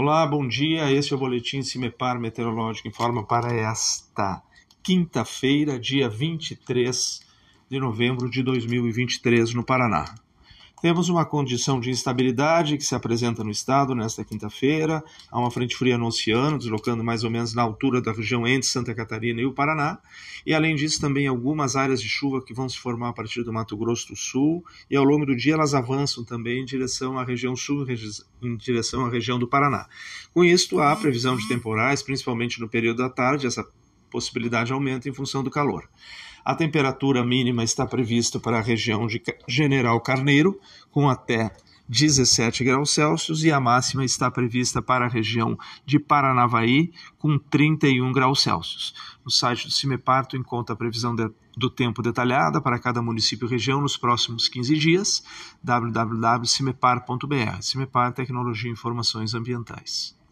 Olá, bom dia. Este é o boletim Cimepar Meteorológico em forma para esta quinta-feira, dia 23 de novembro de 2023, no Paraná. Temos uma condição de instabilidade que se apresenta no estado nesta quinta-feira. Há uma frente fria no oceano, deslocando mais ou menos na altura da região entre Santa Catarina e o Paraná. E além disso, também algumas áreas de chuva que vão se formar a partir do Mato Grosso do Sul. E ao longo do dia elas avançam também em direção à região sul, em direção à região do Paraná. Com isso, há previsão de temporais, principalmente no período da tarde. Essa possibilidade aumenta em função do calor. A temperatura mínima está prevista para a região de General Carneiro, com até 17 graus Celsius, e a máxima está prevista para a região de Paranavaí, com 31 graus Celsius. No site do CIMEPAR, tu encontra a previsão de, do tempo detalhada para cada município e região nos próximos 15 dias, www.cimepar.br. CIMEPAR Tecnologia e Informações Ambientais.